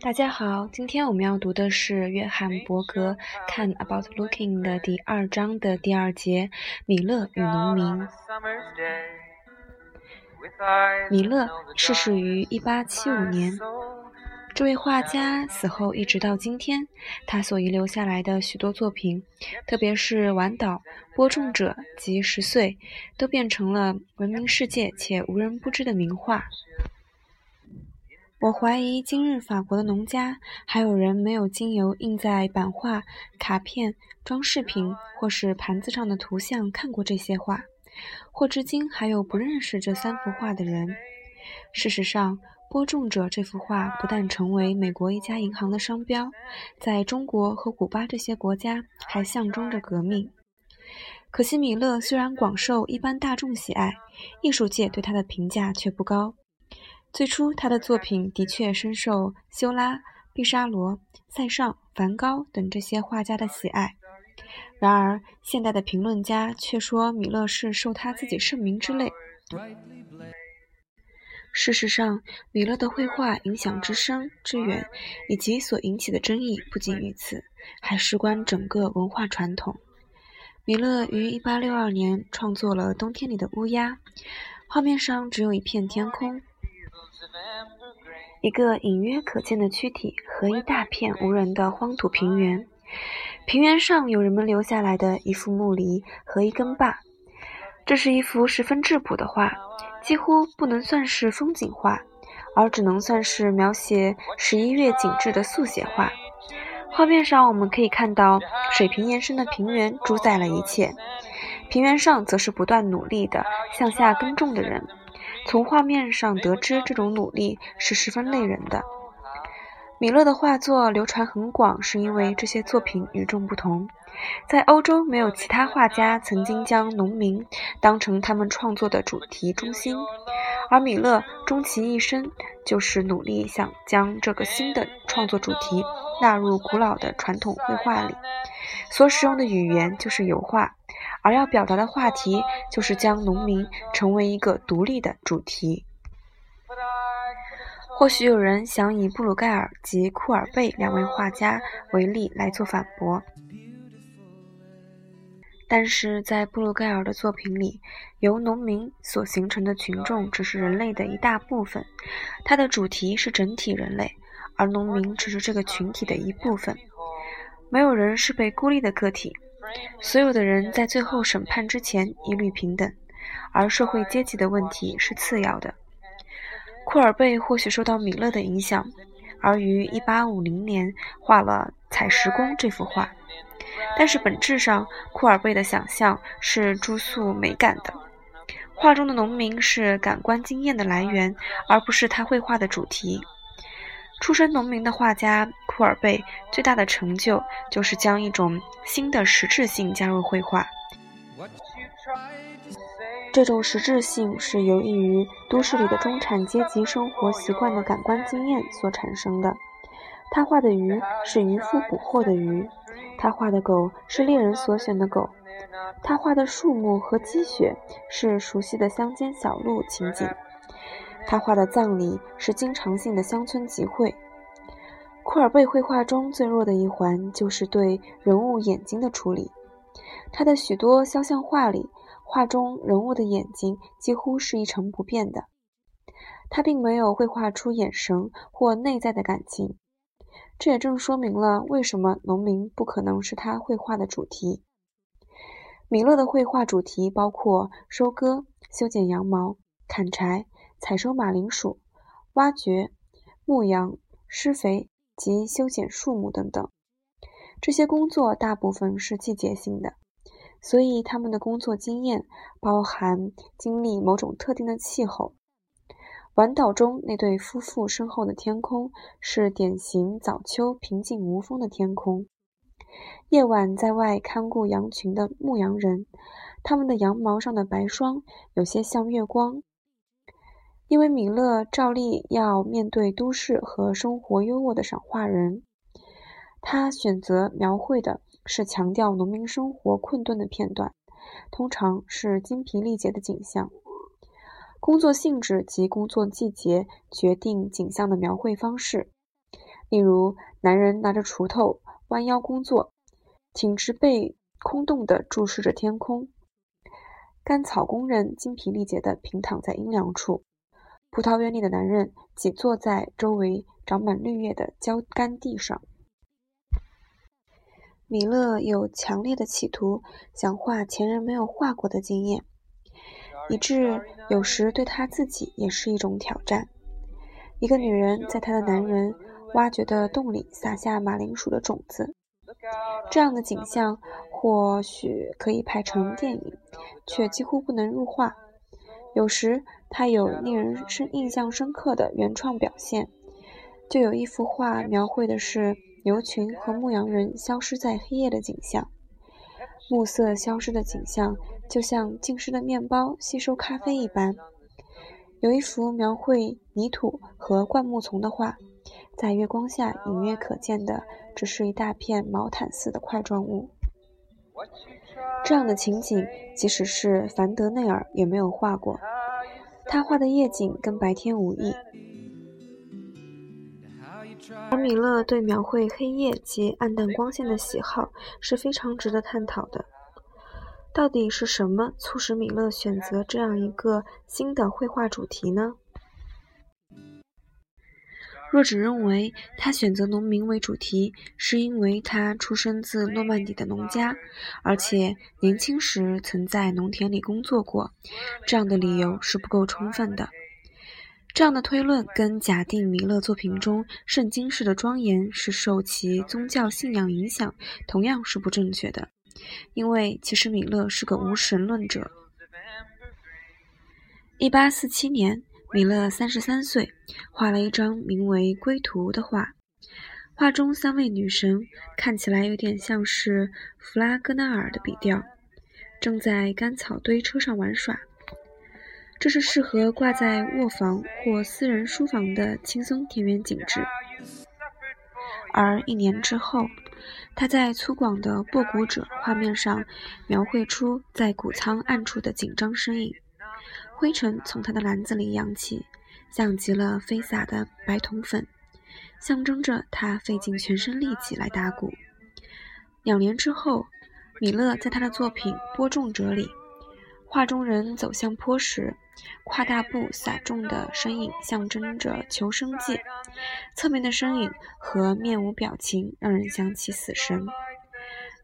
大家好，今天我们要读的是约翰·伯格《看 About Looking》的第二章的第二节《米勒与农民》。米勒逝世于1875年。这位画家死后一直到今天，他所遗留下来的许多作品，特别是《晚岛》《播种者》及《十岁》，都变成了闻名世界且无人不知的名画。我怀疑今日法国的农家还有人没有经由印在版画、卡片、装饰品或是盘子上的图像看过这些画，或至今还有不认识这三幅画的人。事实上，播种者这幅画不但成为美国一家银行的商标，在中国和古巴这些国家还象征着革命。可惜米勒虽然广受一般大众喜爱，艺术界对他的评价却不高。最初，他的作品的确深受修拉、毕沙罗、塞尚、梵高等这些画家的喜爱。然而，现代的评论家却说米勒是受他自己盛名之累。事实上，米勒的绘画影响之深之远，以及所引起的争议不仅于此，还事关整个文化传统。米勒于1862年创作了《冬天里的乌鸦》，画面上只有一片天空，一个隐约可见的躯体和一大片无人的荒土平原。平原上有人们留下来的一副木犁和一根坝。这是一幅十分质朴的画。几乎不能算是风景画，而只能算是描写十一月景致的速写画。画面上我们可以看到水平延伸的平原主宰了一切，平原上则是不断努力的向下耕种的人。从画面上得知，这种努力是十分累人的。米勒的画作流传很广，是因为这些作品与众不同。在欧洲，没有其他画家曾经将农民当成他们创作的主题中心，而米勒终其一生就是努力想将这个新的创作主题纳入古老的传统绘画里。所使用的语言就是油画，而要表达的话题就是将农民成为一个独立的主题。或许有人想以布鲁盖尔及库尔贝两位画家为例来做反驳。但是在布鲁盖尔的作品里，由农民所形成的群众只是人类的一大部分，它的主题是整体人类，而农民只是这个群体的一部分。没有人是被孤立的个体，所有的人在最后审判之前一律平等，而社会阶级的问题是次要的。库尔贝或许受到米勒的影响，而于1850年画了《采石工》这幅画。但是本质上，库尔贝的想象是注塑美感的。画中的农民是感官经验的来源，而不是他绘画的主题。出身农民的画家库尔贝最大的成就就是将一种新的实质性加入绘画。这种实质性是由于都市里的中产阶级生活习惯的感官经验所产生的。他画的鱼是渔夫捕获的鱼。他画的狗是猎人所选的狗，他画的树木和积雪是熟悉的乡间小路情景，他画的葬礼是经常性的乡村集会。库尔贝绘画中最弱的一环就是对人物眼睛的处理，他的许多肖像画里，画中人物的眼睛几乎是一成不变的，他并没有绘画出眼神或内在的感情。这也正说明了为什么农民不可能是他绘画的主题。米勒的绘画主题包括收割、修剪羊毛、砍柴、采收马铃薯、挖掘、牧羊、施肥及修剪树木等等。这些工作大部分是季节性的，所以他们的工作经验包含经历某种特定的气候。晚岛中那对夫妇身后的天空是典型早秋平静无风的天空。夜晚在外看顾羊群的牧羊人，他们的羊毛上的白霜有些像月光。因为米勒照例要面对都市和生活优渥的赏画人，他选择描绘的是强调农民生活困顿的片段，通常是精疲力竭的景象。工作性质及工作季节决定景象的描绘方式。例如，男人拿着锄头弯腰工作，挺直背空洞地注视着天空；干草工人精疲力竭地平躺在阴凉处；葡萄园里的男人挤坐在周围长满绿叶的焦干地上。米勒有强烈的企图想画前人没有画过的经验。以致有时对他自己也是一种挑战。一个女人在她的男人挖掘的洞里撒下马铃薯的种子，这样的景象或许可以拍成电影，却几乎不能入画。有时他有令人深印象深刻的原创表现，就有一幅画描绘的是牛群和牧羊人消失在黑夜的景象。暮色消失的景象，就像浸湿的面包吸收咖啡一般。有一幅描绘泥土和灌木丛的画，在月光下隐约可见的，只是一大片毛毯似的块状物。这样的情景，即使是凡德内尔也没有画过。他画的夜景跟白天无异。而米勒对描绘黑夜及暗淡光线的喜好是非常值得探讨的。到底是什么促使米勒选择这样一个新的绘画主题呢？若只认为他选择农民为主题是因为他出生自诺曼底的农家，而且年轻时曾在农田里工作过，这样的理由是不够充分的。这样的推论跟假定米勒作品中圣经式的庄严是受其宗教信仰影响，同样是不正确的。因为其实米勒是个无神论者。一八四七年，米勒三十三岁，画了一张名为《归途》的画。画中三位女神看起来有点像是弗拉戈纳尔的笔调，正在干草堆车上玩耍。这是适合挂在卧房或私人书房的轻松田园景致。而一年之后，他在粗犷的布谷者画面上描绘出在谷仓暗处的紧张身影，灰尘从他的篮子里扬起，像极了飞洒的白铜粉，象征着他费尽全身力气来打鼓。两年之后，米勒在他的作品《播种者》里，画中人走向坡时。跨大步撒种的身影象征着求生计，侧面的身影和面无表情让人想起死神。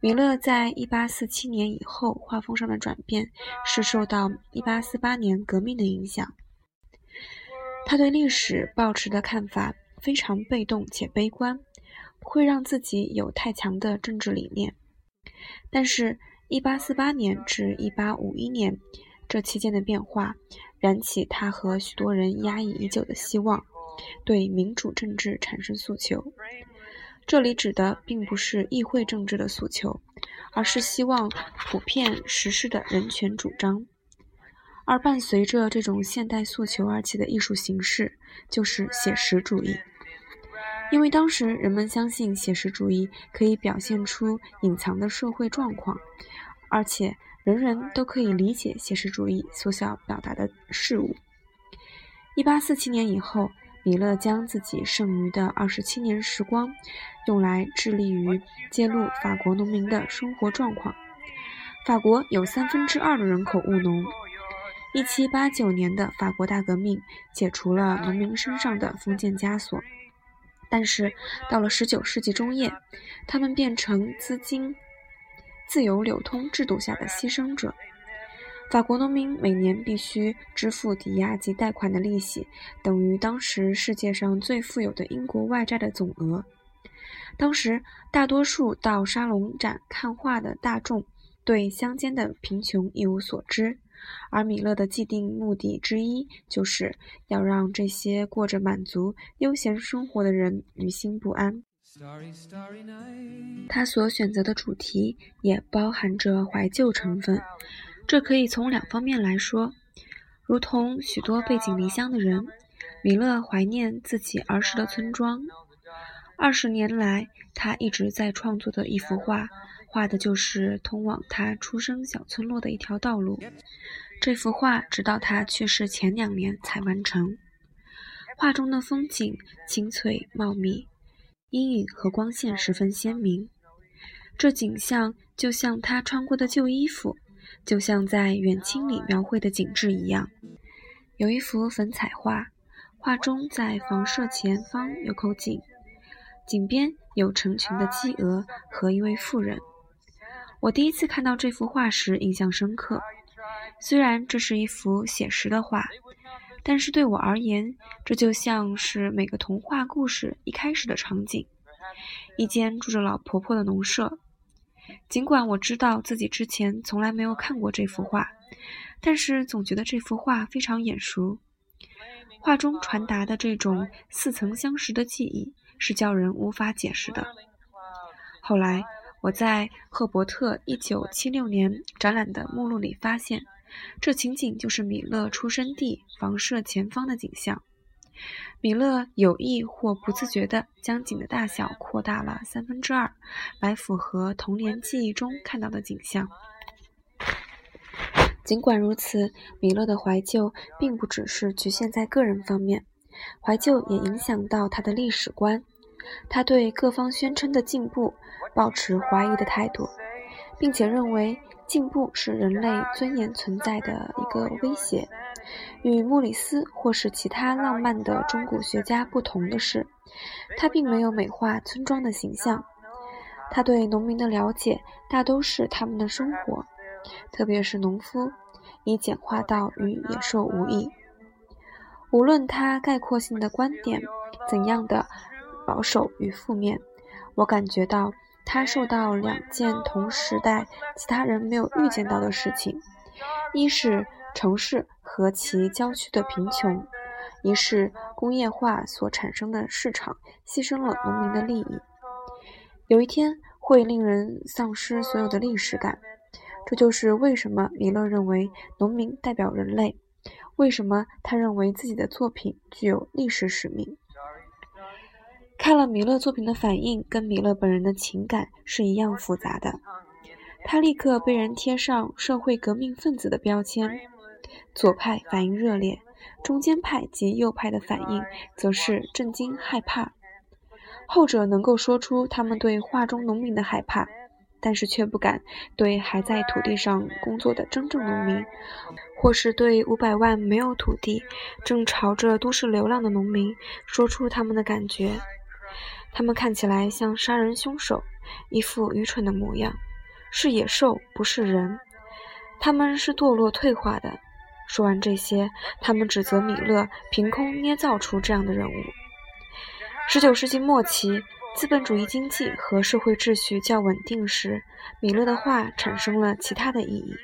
米勒在1847年以后画风上的转变是受到1848年革命的影响。他对历史抱持的看法非常被动且悲观，不会让自己有太强的政治理念。但是，1848年至1851年。这期间的变化，燃起他和许多人压抑已久的希望，对民主政治产生诉求。这里指的并不是议会政治的诉求，而是希望普遍实施的人权主张。而伴随着这种现代诉求而起的艺术形式，就是写实主义。因为当时人们相信写实主义可以表现出隐藏的社会状况，而且。人人都可以理解写实主义所想表达的事物。一八四七年以后，米勒将自己剩余的二十七年时光用来致力于揭露法国农民的生活状况。法国有三分之二的人口务农。一七八九年的法国大革命解除了农民身上的封建枷锁，但是到了十九世纪中叶，他们变成资金。自由流通制度下的牺牲者，法国农民每年必须支付抵押及贷款的利息，等于当时世界上最富有的英国外债的总额。当时，大多数到沙龙展看画的大众对乡间的贫穷一无所知，而米勒的既定目的之一，就是要让这些过着满足悠闲生活的人于心不安。他所选择的主题也包含着怀旧成分，这可以从两方面来说。如同许多背井离乡的人，米勒怀念自己儿时的村庄。二十年来，他一直在创作的一幅画，画的就是通往他出生小村落的一条道路。这幅画直到他去世前两年才完成。画中的风景青翠茂密，阴影和光线十分鲜明。这景象就像他穿过的旧衣服，就像在远亲里描绘的景致一样。有一幅粉彩画，画中在房舍前方有口井，井边有成群的鸡鹅和一位妇人。我第一次看到这幅画时印象深刻，虽然这是一幅写实的画，但是对我而言，这就像是每个童话故事一开始的场景：一间住着老婆婆的农舍。尽管我知道自己之前从来没有看过这幅画，但是总觉得这幅画非常眼熟。画中传达的这种似曾相识的记忆，是叫人无法解释的。后来。我在赫伯特1976年展览的目录里发现，这情景就是米勒出生地房舍前方的景象。米勒有意或不自觉地将井的大小扩大了三分之二，来符合童年记忆中看到的景象。尽管如此，米勒的怀旧并不只是局限在个人方面，怀旧也影响到他的历史观。他对各方宣称的进步保持怀疑的态度，并且认为进步是人类尊严存在的一个威胁。与莫里斯或是其他浪漫的中古学家不同的是，他并没有美化村庄的形象。他对农民的了解大都是他们的生活，特别是农夫，已简化到与野兽无异。无论他概括性的观点怎样的。保守与负面，我感觉到他受到两件同时代其他人没有预见到的事情：一是城市和其郊区的贫穷，一是工业化所产生的市场牺牲了农民的利益。有一天会令人丧失所有的历史感。这就是为什么米勒认为农民代表人类，为什么他认为自己的作品具有历史使命。看了米勒作品的反应，跟米勒本人的情感是一样复杂的。他立刻被人贴上社会革命分子的标签，左派反应热烈，中间派及右派的反应则是震惊害怕。后者能够说出他们对画中农民的害怕，但是却不敢对还在土地上工作的真正农民，或是对五百万没有土地、正朝着都市流浪的农民说出他们的感觉。他们看起来像杀人凶手，一副愚蠢的模样，是野兽，不是人。他们是堕落退化的。说完这些，他们指责米勒凭空捏造出这样的人物。十九世纪末期，资本主义经济和社会秩序较稳定时，米勒的画产生了其他的意义。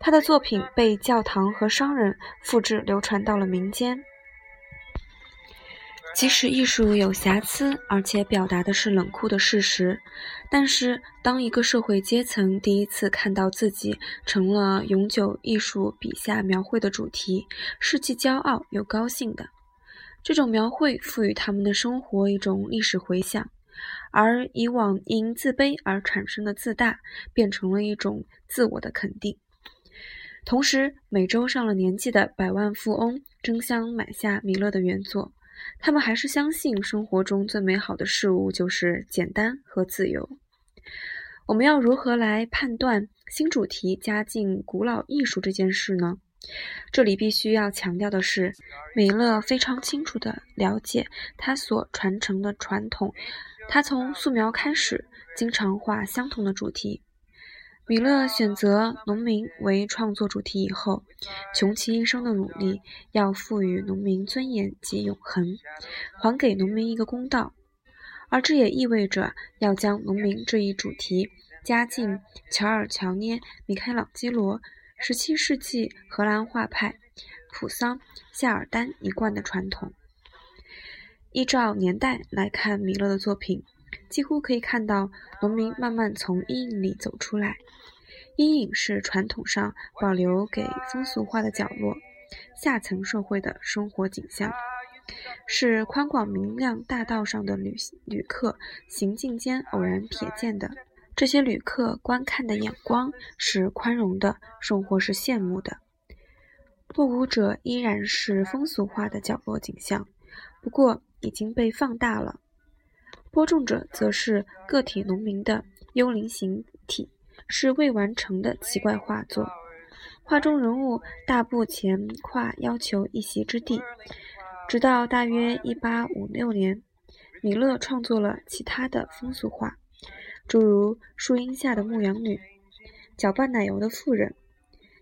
他的作品被教堂和商人复制，流传到了民间。即使艺术有瑕疵，而且表达的是冷酷的事实，但是当一个社会阶层第一次看到自己成了永久艺术笔下描绘的主题，是既骄傲又高兴的。这种描绘赋予他们的生活一种历史回响，而以往因自卑而产生的自大，变成了一种自我的肯定。同时，美洲上了年纪的百万富翁争相买下米勒的原作。他们还是相信生活中最美好的事物就是简单和自由。我们要如何来判断新主题加进古老艺术这件事呢？这里必须要强调的是，米勒非常清楚地了解他所传承的传统。他从素描开始，经常画相同的主题。米勒选择农民为创作主题以后，穷其一生的努力要赋予农民尊严及永恒，还给农民一个公道，而这也意味着要将农民这一主题加进乔尔乔涅、米开朗基罗、十七世纪荷兰画派普桑、夏尔丹一贯的传统。依照年代来看米勒的作品。几乎可以看到农民慢慢从阴影里走出来。阴影是传统上保留给风俗化的角落，下层社会的生活景象，是宽广明亮大道上的旅旅客行进间偶然瞥见的。这些旅客观看的眼光是宽容的，甚或是羡慕的。落伍者依然是风俗画的角落景象，不过已经被放大了；播种者则是个体农民的幽灵形体，是未完成的奇怪画作。画中人物大步前跨要求一席之地，直到大约一八五六年，米勒创作了其他的风俗画，诸如树荫下的牧羊女、搅拌奶油的妇人、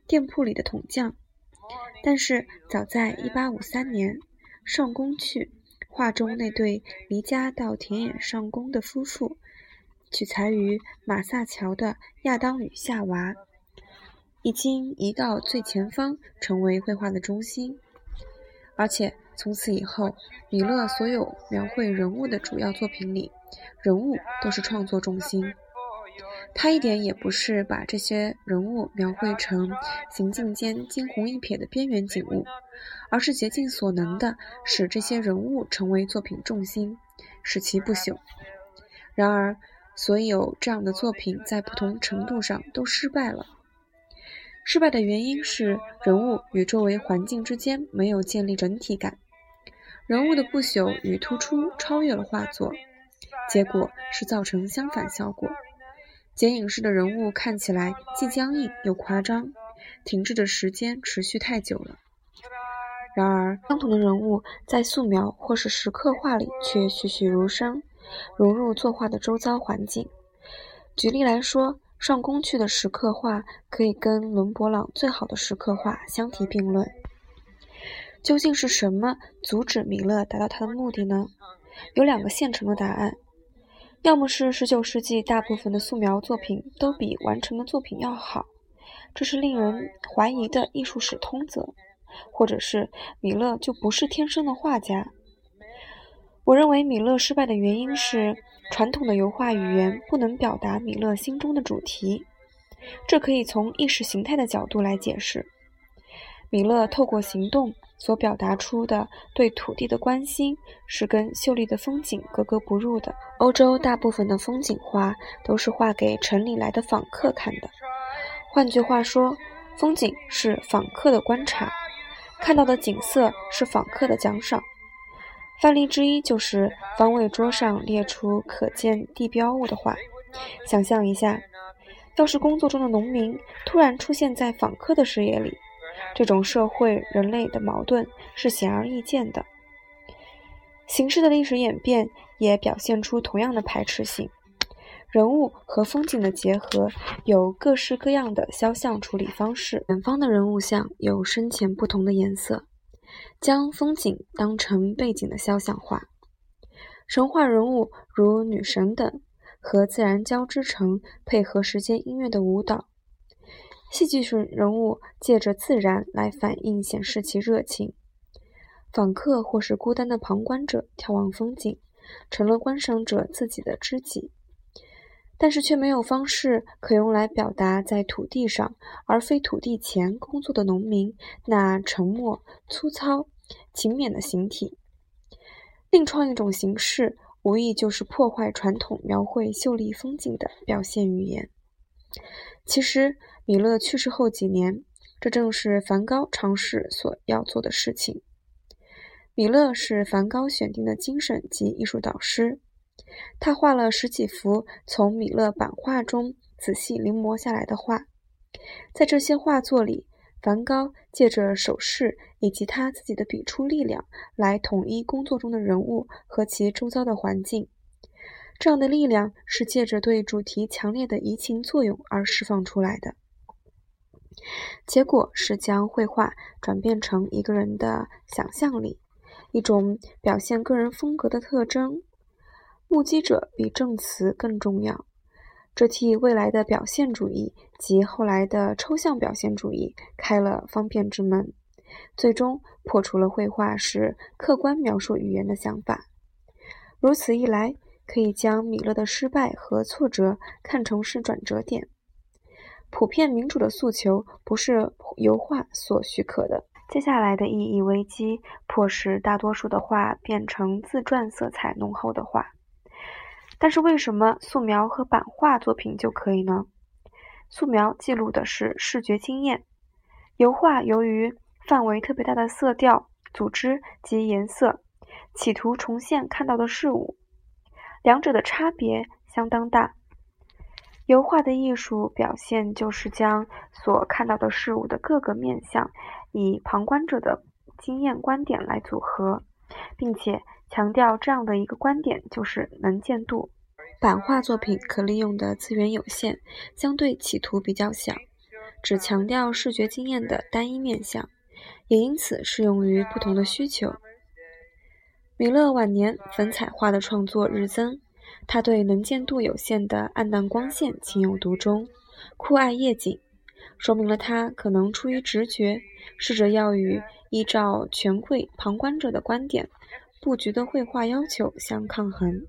店铺里的桶匠。但是早在一八五三年，上工去画中那对离家到田野上工的夫妇，取材于马萨乔的亚当与夏娃。已经移到最前方，成为绘画的中心。而且从此以后，米勒所有描绘人物的主要作品里，人物都是创作重心。他一点也不是把这些人物描绘成行进间惊鸿一瞥的边缘景物，而是竭尽所能的使这些人物成为作品重心，使其不朽。然而，所有这样的作品在不同程度上都失败了。失败的原因是人物与周围环境之间没有建立整体感，人物的不朽与突出超越了画作，结果是造成相反效果。剪影式的人物看起来既僵硬又夸张，停滞的时间持续太久了。然而，相同的人物在素描或是石刻画里却栩栩如生，融入作画的周遭环境。举例来说。上工去的石刻画可以跟伦勃朗最好的石刻画相提并论。究竟是什么阻止米勒达到他的目的呢？有两个现成的答案：要么是19世纪大部分的素描作品都比完成的作品要好，这是令人怀疑的艺术史通则；或者是米勒就不是天生的画家。我认为米勒失败的原因是。传统的油画语言不能表达米勒心中的主题，这可以从意识形态的角度来解释。米勒透过行动所表达出的对土地的关心，是跟秀丽的风景格格不入的。欧洲大部分的风景画都是画给城里来的访客看的，换句话说，风景是访客的观察，看到的景色是访客的奖赏。范例之一就是方位桌上列出可见地标物的画。想象一下，要是工作中的农民突然出现在访客的视野里，这种社会人类的矛盾是显而易见的。形式的历史演变也表现出同样的排斥性。人物和风景的结合有各式各样的肖像处理方式。远方的人物像有深浅不同的颜色。将风景当成背景的肖像画，神话人物如女神等和自然交织成配合时间音乐的舞蹈。戏剧性人物借着自然来反映、显示其热情。访客或是孤单的旁观者眺望风景，成了观赏者自己的知己，但是却没有方式可用来表达在土地上而非土地前工作的农民那沉默、粗糙。勤勉的形体，另创一种形式，无疑就是破坏传统描绘秀丽风景的表现语言。其实，米勒去世后几年，这正是梵高尝试所要做的事情。米勒是梵高选定的精神及艺术导师，他画了十几幅从米勒版画中仔细临摹下来的画，在这些画作里。梵高借着手势以及他自己的笔触力量来统一工作中的人物和其周遭的环境，这样的力量是借着对主题强烈的移情作用而释放出来的。结果是将绘画转变成一个人的想象力，一种表现个人风格的特征。目击者比证词更重要。这替未来的表现主义及后来的抽象表现主义开了方便之门，最终破除了绘画是客观描述语言的想法。如此一来，可以将米勒的失败和挫折看成是转折点。普遍民主的诉求不是油画所许可的。接下来的意义危机迫使大多数的画变成自传色彩浓厚的画。但是为什么素描和版画作品就可以呢？素描记录的是视觉经验，油画由于范围特别大的色调、组织及颜色，企图重现看到的事物。两者的差别相当大。油画的艺术表现就是将所看到的事物的各个面相，以旁观者的经验观点来组合，并且强调这样的一个观点就是能见度。版画作品可利用的资源有限，相对企图比较小，只强调视觉经验的单一面相，也因此适用于不同的需求。米勒晚年粉彩画的创作日增。他对能见度有限的暗淡光线情有独钟，酷爱夜景，说明了他可能出于直觉，试着要与依照权贵旁观者的观点布局的绘画要求相抗衡。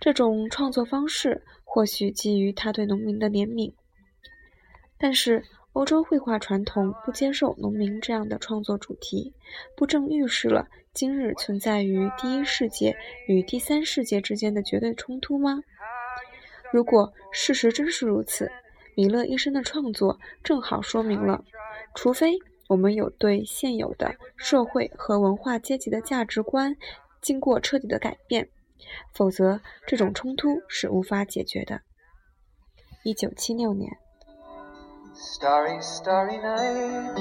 这种创作方式或许基于他对农民的怜悯，但是。欧洲绘画传统不接受农民这样的创作主题，不正预示了今日存在于第一世界与第三世界之间的绝对冲突吗？如果事实真是如此，米勒一生的创作正好说明了：除非我们有对现有的社会和文化阶级的价值观经过彻底的改变，否则这种冲突是无法解决的。一九七六年。Starry, starry night.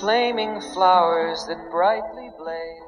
Flaming flowers that brightly blaze.